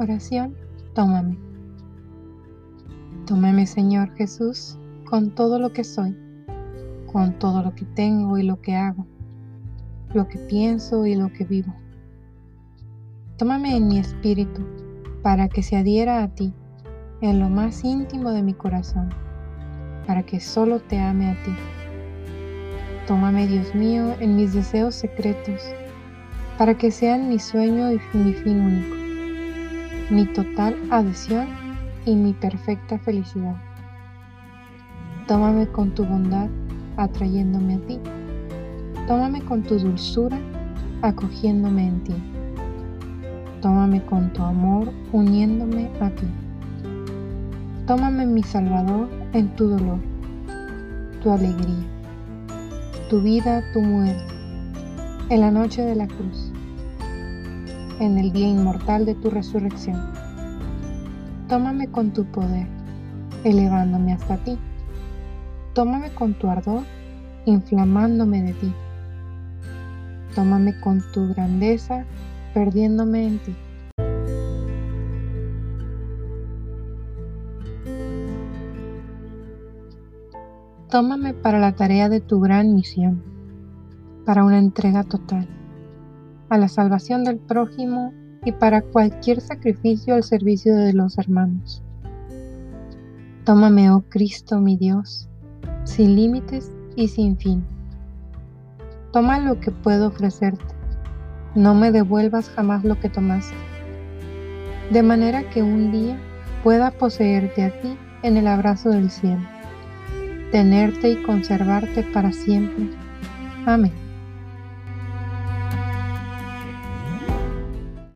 Oración, tómame. Tómame Señor Jesús con todo lo que soy, con todo lo que tengo y lo que hago, lo que pienso y lo que vivo. Tómame en mi espíritu para que se adhiera a ti en lo más íntimo de mi corazón, para que solo te ame a ti. Tómame, Dios mío, en mis deseos secretos, para que sean mi sueño y mi fin único, mi total adhesión y mi perfecta felicidad. Tómame con tu bondad, atrayéndome a ti. Tómame con tu dulzura, acogiéndome en ti. Tómame con tu amor, uniéndome a ti. Tómame mi Salvador en tu dolor, tu alegría, tu vida, tu muerte, en la noche de la cruz, en el día inmortal de tu resurrección. Tómame con tu poder, elevándome hasta ti. Tómame con tu ardor, inflamándome de ti. Tómame con tu grandeza, perdiéndome en ti. Tómame para la tarea de tu gran misión, para una entrega total, a la salvación del prójimo y para cualquier sacrificio al servicio de los hermanos. Tómame, oh Cristo, mi Dios, sin límites y sin fin. Toma lo que puedo ofrecerte, no me devuelvas jamás lo que tomaste, de manera que un día pueda poseerte a ti en el abrazo del cielo tenerte y conservarte para siempre. Amén.